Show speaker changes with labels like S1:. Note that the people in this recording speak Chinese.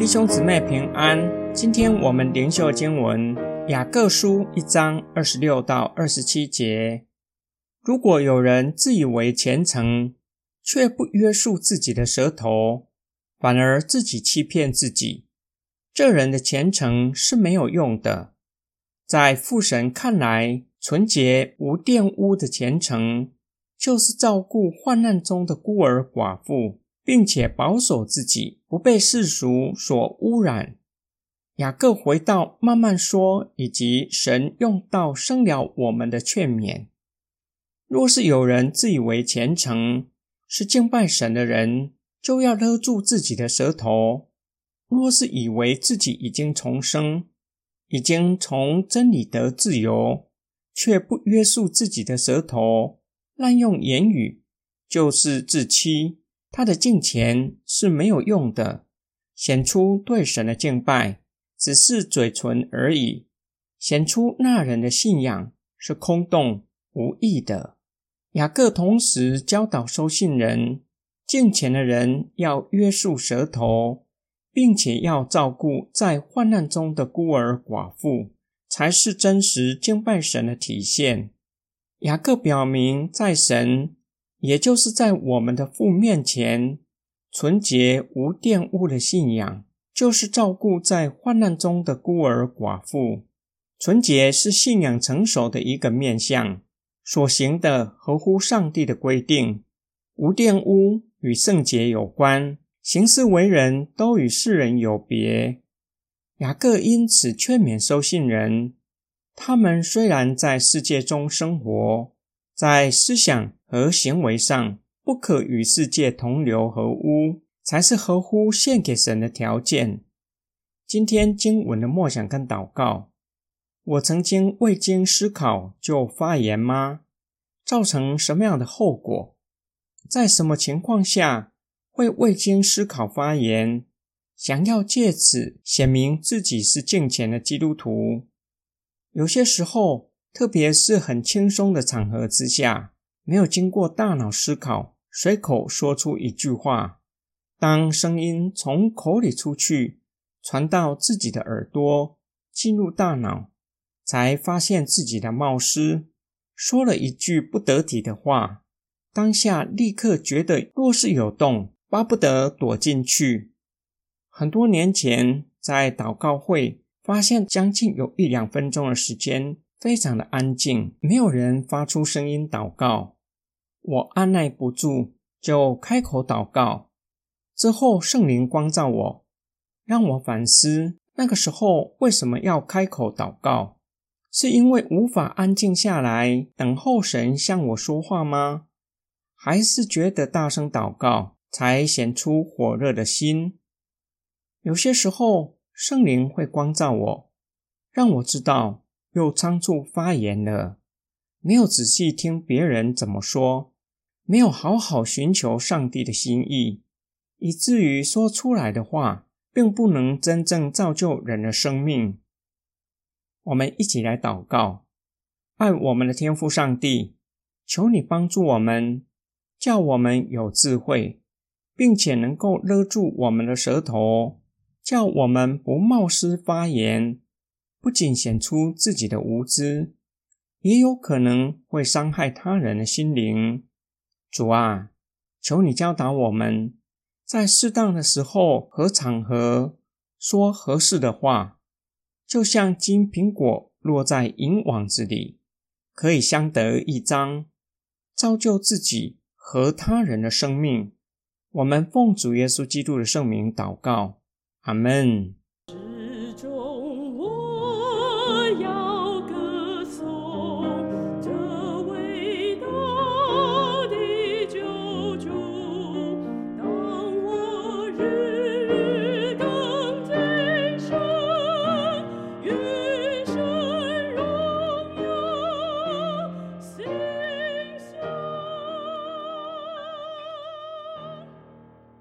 S1: 弟兄姊妹平安，今天我们灵修经文雅各书一章二十六到二十七节。如果有人自以为虔诚，却不约束自己的舌头，反而自己欺骗自己，这人的虔诚是没有用的。在父神看来，纯洁无玷污的虔诚，就是照顾患难中的孤儿寡妇。并且保守自己不被世俗所污染。雅各回到慢慢说，以及神用道生了我们的劝勉。若是有人自以为虔诚，是敬拜神的人，就要勒住自己的舌头；若是以为自己已经重生，已经从真理得自由，却不约束自己的舌头，滥用言语，就是自欺。他的敬虔是没有用的，显出对神的敬拜只是嘴唇而已，显出那人的信仰是空洞无益的。雅各同时教导收信人，敬虔的人要约束舌头，并且要照顾在患难中的孤儿寡妇，才是真实敬拜神的体现。雅各表明，在神。也就是在我们的父面前，纯洁无玷污的信仰，就是照顾在患难中的孤儿寡妇。纯洁是信仰成熟的一个面相，所行的合乎上帝的规定。无玷污与圣洁有关，行事为人都与世人有别。雅各因此劝勉收信人，他们虽然在世界中生活，在思想。和行为上不可与世界同流合污，才是合乎献给神的条件。今天经文的默想跟祷告，我曾经未经思考就发言吗？造成什么样的后果？在什么情况下会未经思考发言？想要借此显明自己是敬虔的基督徒？有些时候，特别是很轻松的场合之下。没有经过大脑思考，随口说出一句话。当声音从口里出去，传到自己的耳朵，进入大脑，才发现自己的冒失，说了一句不得体的话。当下立刻觉得若是有洞，巴不得躲进去。很多年前在祷告会，发现将近有一两分钟的时间。非常的安静，没有人发出声音祷告。我按耐不住，就开口祷告。之后圣灵光照我，让我反思：那个时候为什么要开口祷告？是因为无法安静下来等候神向我说话吗？还是觉得大声祷告才显出火热的心？有些时候圣灵会光照我，让我知道。又仓促发言了，没有仔细听别人怎么说，没有好好寻求上帝的心意，以至于说出来的话并不能真正造就人的生命。我们一起来祷告，爱我们的天父上帝，求你帮助我们，叫我们有智慧，并且能够勒住我们的舌头，叫我们不冒失发言。不仅显出自己的无知，也有可能会伤害他人的心灵。主啊，求你教导我们，在适当的时候和场合说合适的话，就像金苹果落在银网子里，可以相得益彰，造就自己和他人的生命。我们奉主耶稣基督的圣名祷告，阿门。